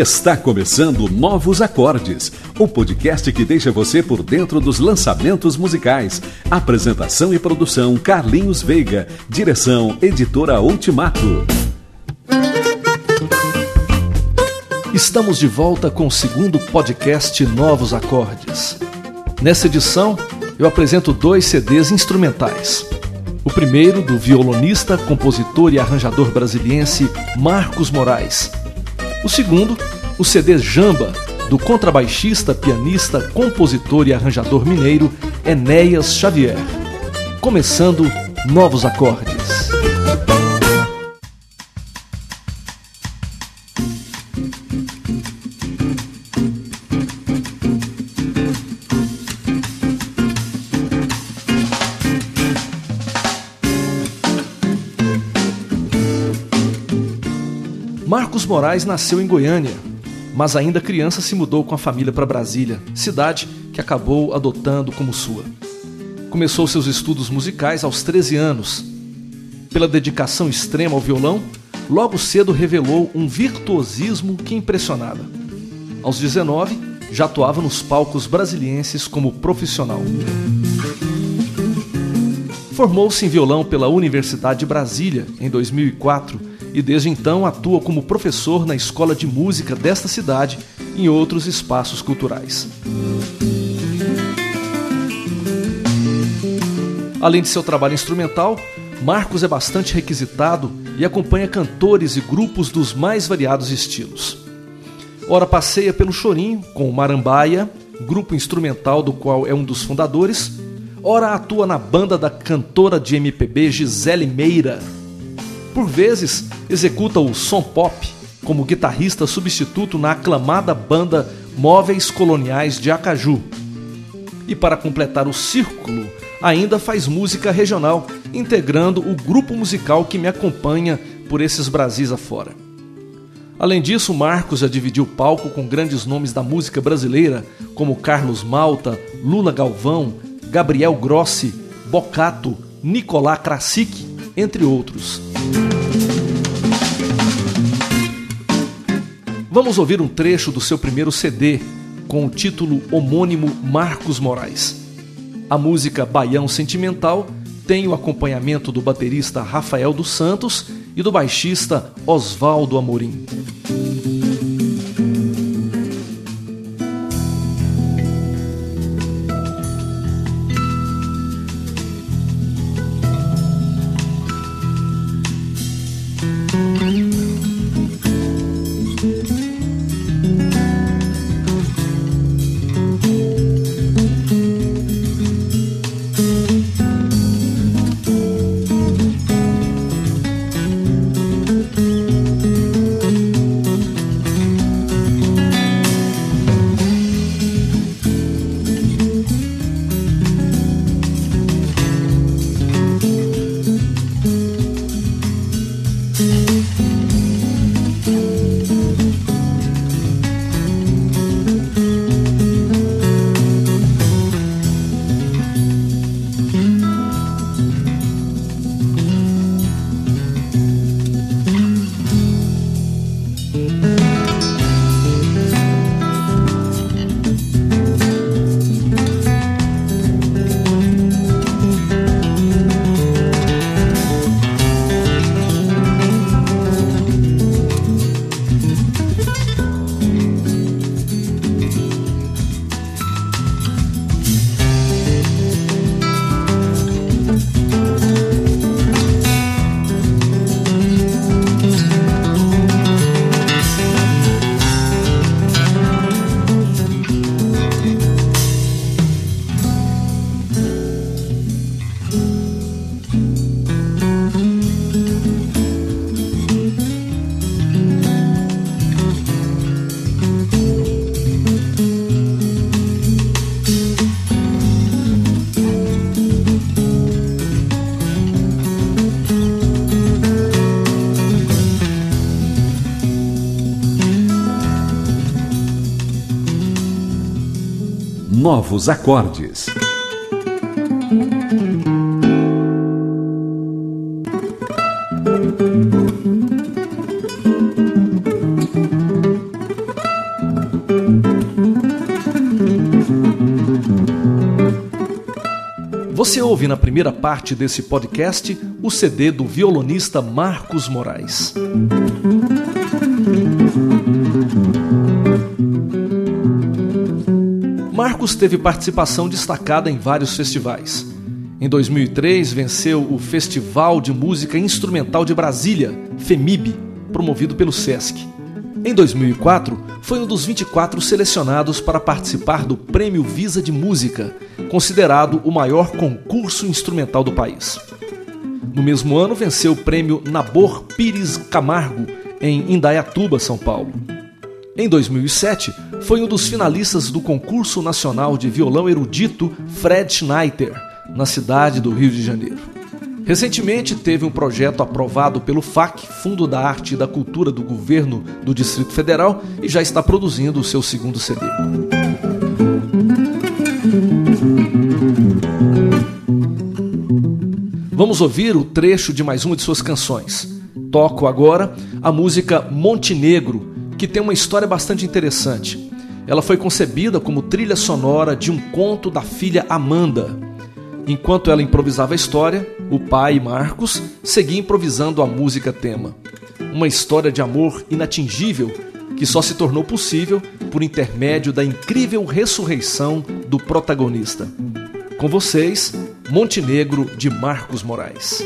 Está começando Novos Acordes, o podcast que deixa você por dentro dos lançamentos musicais. Apresentação e produção Carlinhos Veiga, direção Editora Ultimato. Estamos de volta com o segundo podcast Novos Acordes. Nessa edição, eu apresento dois CDs instrumentais. O primeiro do violonista, compositor e arranjador brasiliense Marcos Moraes o segundo, o CD Jamba, do contrabaixista, pianista, compositor e arranjador mineiro Enéas Xavier. Começando novos acordes. Marcos Moraes nasceu em Goiânia, mas ainda criança se mudou com a família para Brasília, cidade que acabou adotando como sua. Começou seus estudos musicais aos 13 anos. Pela dedicação extrema ao violão, logo cedo revelou um virtuosismo que impressionava. Aos 19, já atuava nos palcos brasilienses como profissional. Formou-se em violão pela Universidade de Brasília em 2004 e desde então atua como professor na escola de música desta cidade e em outros espaços culturais. Além de seu trabalho instrumental, Marcos é bastante requisitado e acompanha cantores e grupos dos mais variados estilos. Ora passeia pelo Chorinho com o Marambaia, grupo instrumental do qual é um dos fundadores, ora atua na banda da cantora de MPB Gisele Meira, por vezes, executa o som pop como guitarrista substituto na aclamada banda Móveis Coloniais de Acaju. E para completar o círculo, ainda faz música regional, integrando o grupo musical que me acompanha por esses Brasis afora. Além disso, Marcos já dividiu palco com grandes nomes da música brasileira, como Carlos Malta, Lula Galvão, Gabriel Grossi, Bocato, Nicolás Krasik, entre outros. Vamos ouvir um trecho do seu primeiro CD, com o título homônimo Marcos Moraes. A música Baião Sentimental tem o acompanhamento do baterista Rafael dos Santos e do baixista Oswaldo Amorim. novos acordes. Você ouve na primeira parte desse podcast o CD do violonista Marcos Moraes. Marcos teve participação destacada em vários festivais. Em 2003, venceu o Festival de Música Instrumental de Brasília, FEMIB, promovido pelo SESC. Em 2004, foi um dos 24 selecionados para participar do Prêmio Visa de Música, considerado o maior concurso instrumental do país. No mesmo ano, venceu o Prêmio Nabor Pires Camargo, em Indaiatuba, São Paulo. Em 2007, foi um dos finalistas do concurso nacional de violão erudito Fred Schneider, na cidade do Rio de Janeiro. Recentemente teve um projeto aprovado pelo FAC, Fundo da Arte e da Cultura do Governo do Distrito Federal, e já está produzindo o seu segundo CD. Vamos ouvir o trecho de mais uma de suas canções. Toco agora a música Montenegro, que tem uma história bastante interessante. Ela foi concebida como trilha sonora de um conto da filha Amanda. Enquanto ela improvisava a história, o pai, Marcos, seguia improvisando a música tema. Uma história de amor inatingível que só se tornou possível por intermédio da incrível ressurreição do protagonista. Com vocês, Montenegro de Marcos Moraes.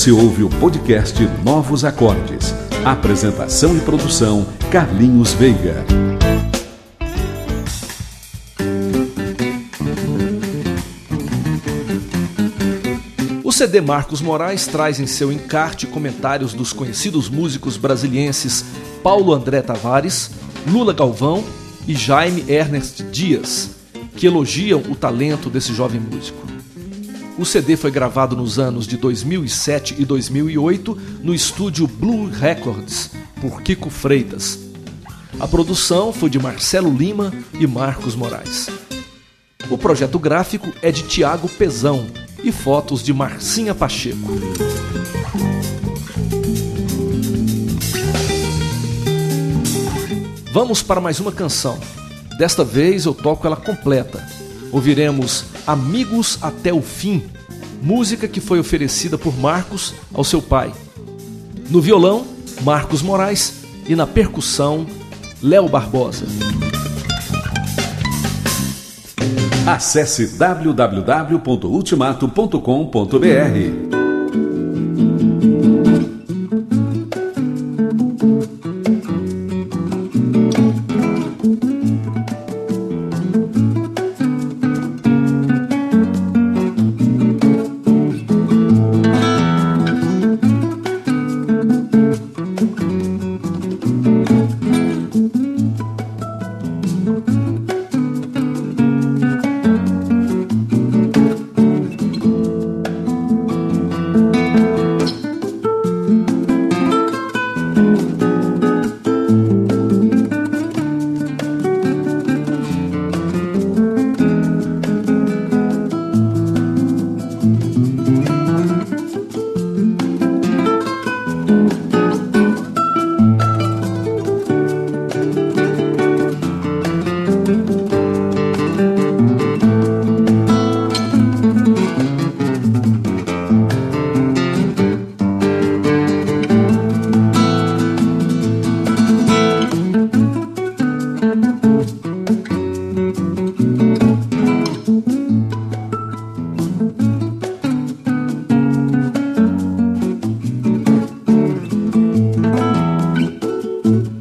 Você ouve o podcast Novos Acordes. Apresentação e produção Carlinhos Veiga. O CD Marcos Moraes traz em seu encarte comentários dos conhecidos músicos brasilienses Paulo André Tavares, Lula Galvão e Jaime Ernest Dias, que elogiam o talento desse jovem músico. O CD foi gravado nos anos de 2007 e 2008 no estúdio Blue Records, por Kiko Freitas. A produção foi de Marcelo Lima e Marcos Moraes. O projeto gráfico é de Tiago Pezão e fotos de Marcinha Pacheco. Vamos para mais uma canção. Desta vez eu toco ela completa. Ouviremos Amigos até o Fim, música que foi oferecida por Marcos ao seu pai. No violão, Marcos Moraes e na percussão, Léo Barbosa. Acesse www.ultimato.com.br. Mm-hmm.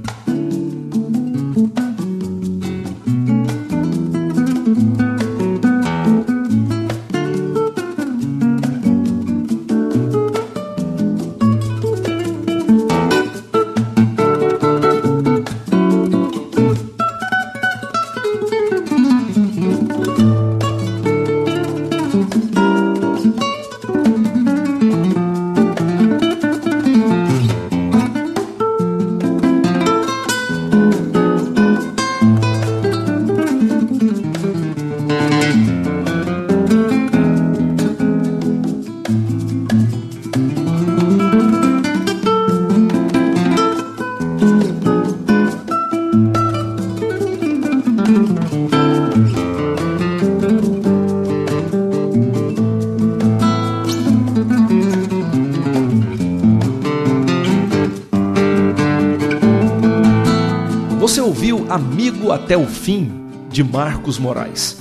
Amigo até o Fim, de Marcos Moraes.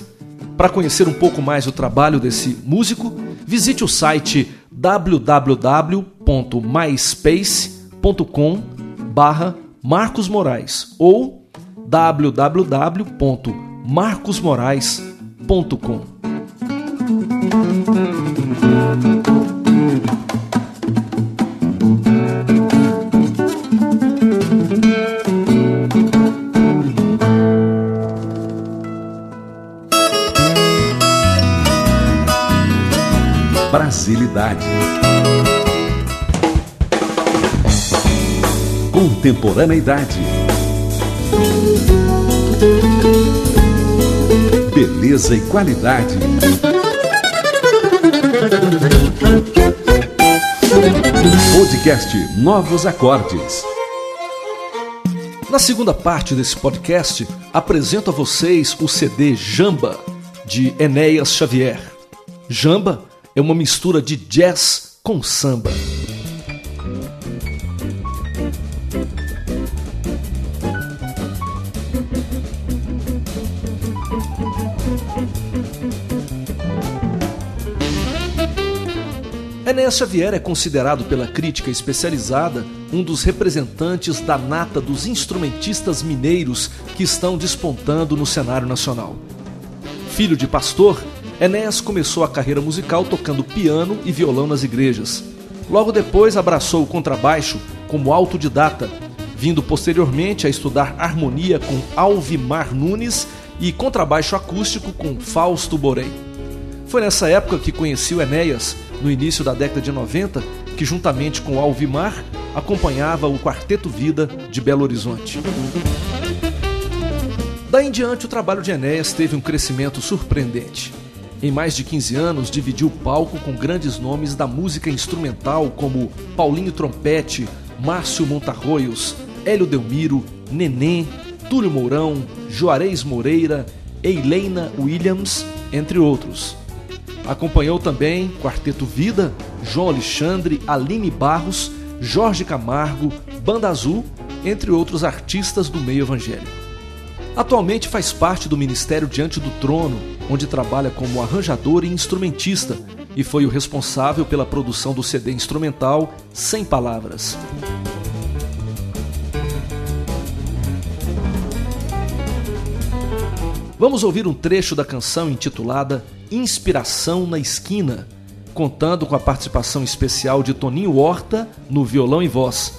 Para conhecer um pouco mais o trabalho desse músico, visite o site www.myspace.com barra Marcos Moraes ou www.marcosmorais.com. Brasilidade. Contemporaneidade. Beleza e qualidade. Podcast Novos Acordes. Na segunda parte desse podcast, apresento a vocês o CD Jamba, de Enéas Xavier. Jamba é uma mistura de jazz com samba. Enéas Xavier é considerado pela crítica especializada um dos representantes da nata dos instrumentistas mineiros que estão despontando no cenário nacional. Filho de pastor, Enéas começou a carreira musical tocando piano e violão nas igrejas. Logo depois abraçou o contrabaixo como autodidata, vindo posteriormente a estudar harmonia com Alvimar Nunes e contrabaixo acústico com Fausto Borém. Foi nessa época que conheci o Enéas, no início da década de 90, que juntamente com Alvimar acompanhava o Quarteto Vida de Belo Horizonte. Daí em diante, o trabalho de Enéas teve um crescimento surpreendente. Em mais de 15 anos, dividiu palco com grandes nomes da música instrumental como Paulinho Trompete, Márcio Montarroios, Hélio Delmiro, Neném, Túlio Mourão, Juarez Moreira, Eileina Williams, entre outros. Acompanhou também Quarteto Vida, João Alexandre, Aline Barros Jorge Camargo, Banda Azul, entre outros artistas do meio evangélico. Atualmente faz parte do Ministério Diante do Trono, onde trabalha como arranjador e instrumentista, e foi o responsável pela produção do CD instrumental Sem Palavras. Vamos ouvir um trecho da canção intitulada Inspiração na Esquina, contando com a participação especial de Toninho Horta no violão e voz,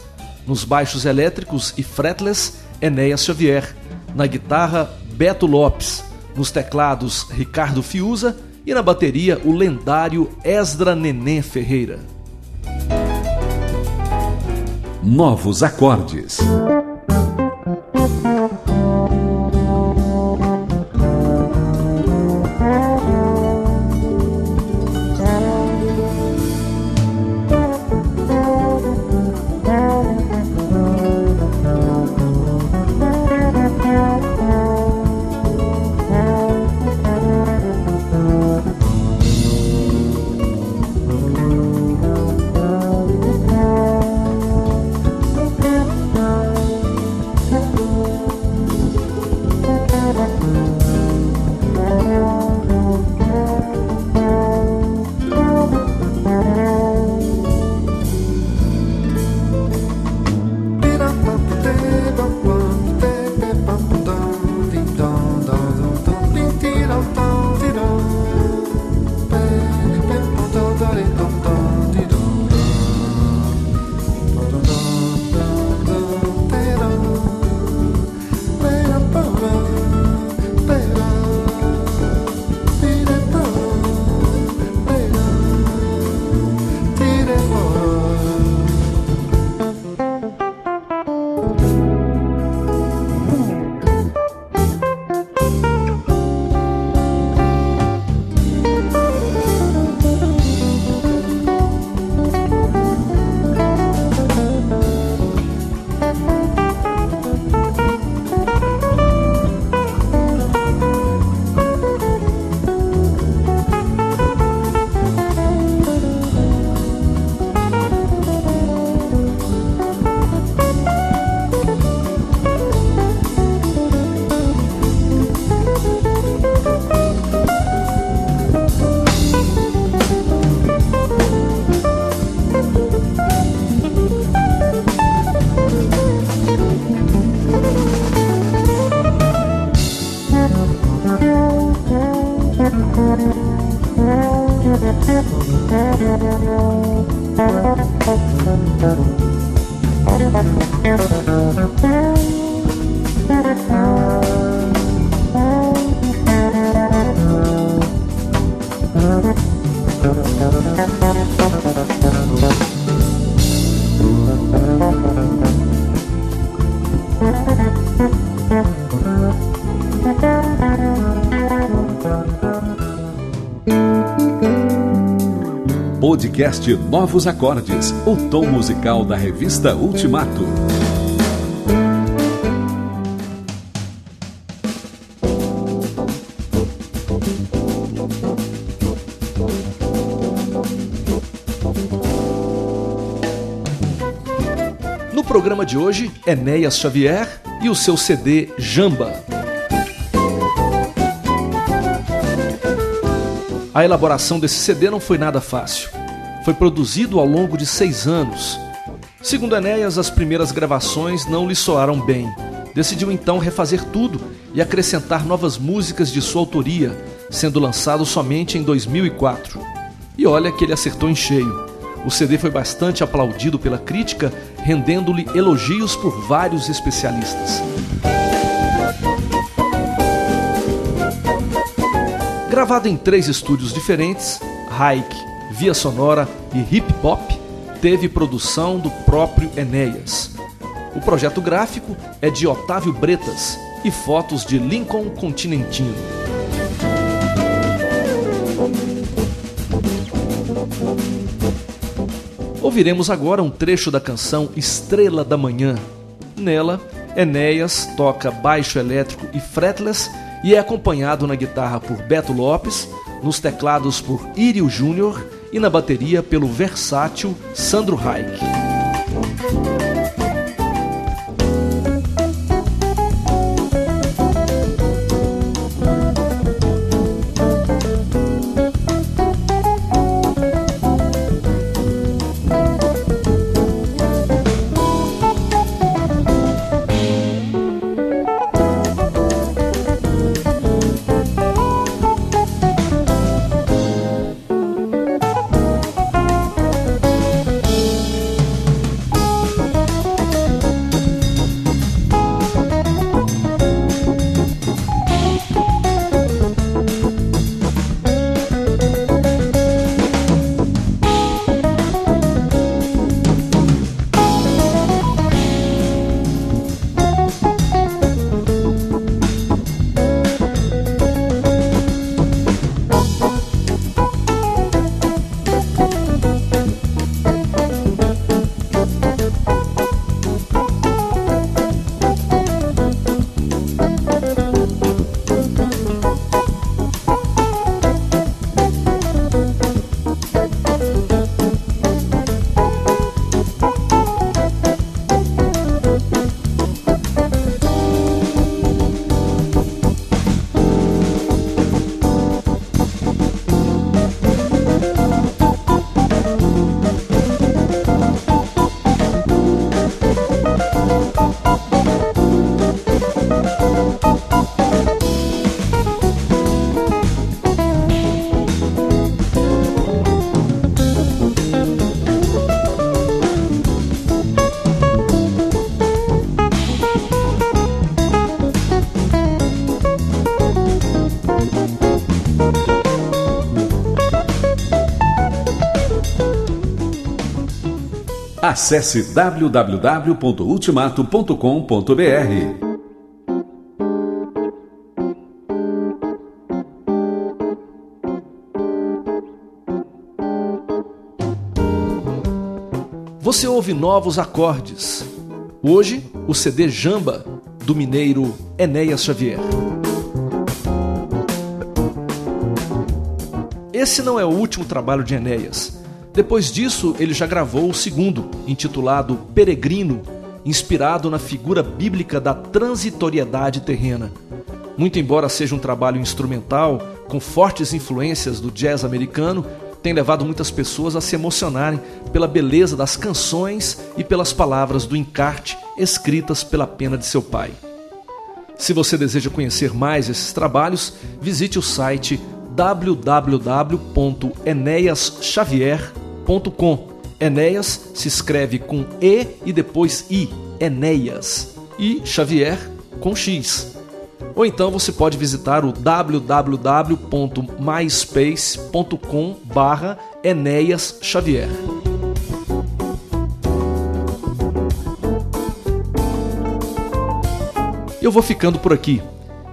nos baixos elétricos e fretless Enéas Xavier, na guitarra Beto Lopes, nos teclados Ricardo Fiuza e na bateria o lendário Esdra Nenê Ferreira. Novos acordes. Thank you. Podcast Novos Acordes, o tom musical da revista Ultimato. No programa de hoje, Enéas Xavier e o seu CD Jamba. A elaboração desse CD não foi nada fácil foi produzido ao longo de seis anos. Segundo Enéas, as primeiras gravações não lhe soaram bem. Decidiu então refazer tudo e acrescentar novas músicas de sua autoria, sendo lançado somente em 2004. E olha que ele acertou em cheio. O CD foi bastante aplaudido pela crítica, rendendo-lhe elogios por vários especialistas. Gravado em três estúdios diferentes, Haik via sonora e hip hop, teve produção do próprio Enéas. O projeto gráfico é de Otávio Bretas e fotos de Lincoln Continentino. Ouviremos agora um trecho da canção Estrela da Manhã. Nela, Enéas toca baixo elétrico e fretless e é acompanhado na guitarra por Beto Lopes, nos teclados por Írio Júnior e na bateria pelo versátil Sandro Reich. Acesse www.ultimato.com.br. Você ouve novos acordes. Hoje, o CD Jamba, do mineiro Enéas Xavier. Esse não é o último trabalho de Enéas. Depois disso, ele já gravou o segundo, intitulado Peregrino, inspirado na figura bíblica da transitoriedade terrena. Muito embora seja um trabalho instrumental, com fortes influências do jazz americano, tem levado muitas pessoas a se emocionarem pela beleza das canções e pelas palavras do encarte escritas pela pena de seu pai. Se você deseja conhecer mais esses trabalhos, visite o site www.eneasxavier.com. Enéas se escreve com E e depois I, Enéas. E Xavier com X. Ou então você pode visitar o www.myspace.com barra Enéas Xavier. Eu vou ficando por aqui.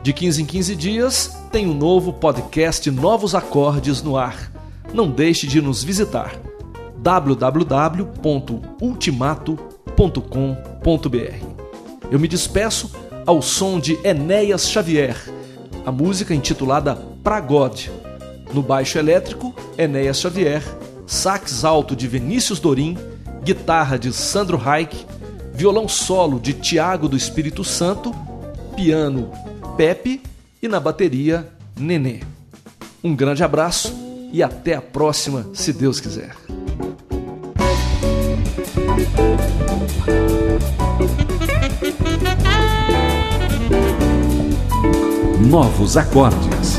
De 15 em 15 dias tem um novo podcast Novos Acordes no ar. Não deixe de nos visitar www.ultimato.com.br. Eu me despeço ao som de Enéas Xavier, a música intitulada Pra God. No baixo elétrico, Enéas Xavier, sax alto de Vinícius Dorim, guitarra de Sandro Reich, violão solo de Tiago do Espírito Santo, piano Pepe e na bateria Nenê. Um grande abraço e até a próxima, se Deus quiser. Novos acordes.